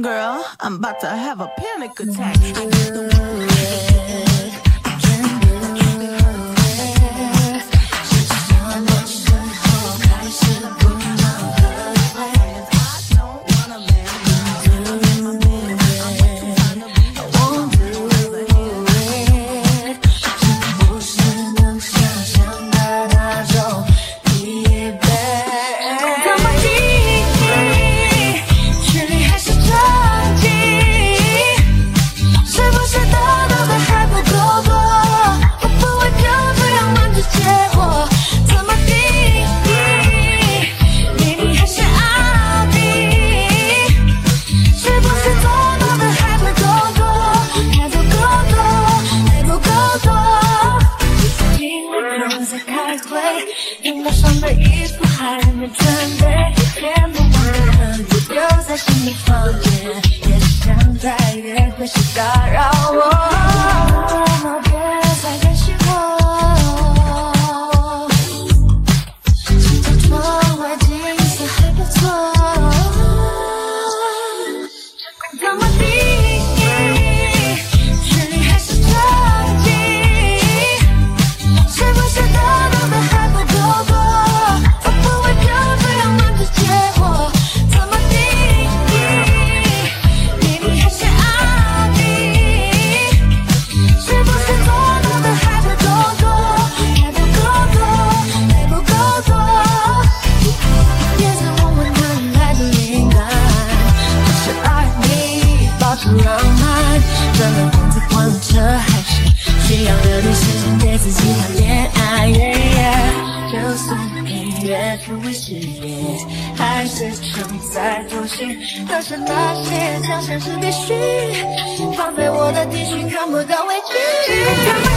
Girl, I'm about to have a panic attack. 的衣服还没准备，也不问，就留在心里房间，也不想再约会，不打扰我。浪漫，转了房子换了车，还是需要留点时间给自己谈恋爱。就算音乐成为事业，还是存在惰性。那是那些，想想是必须，放在我的地区看不到危机。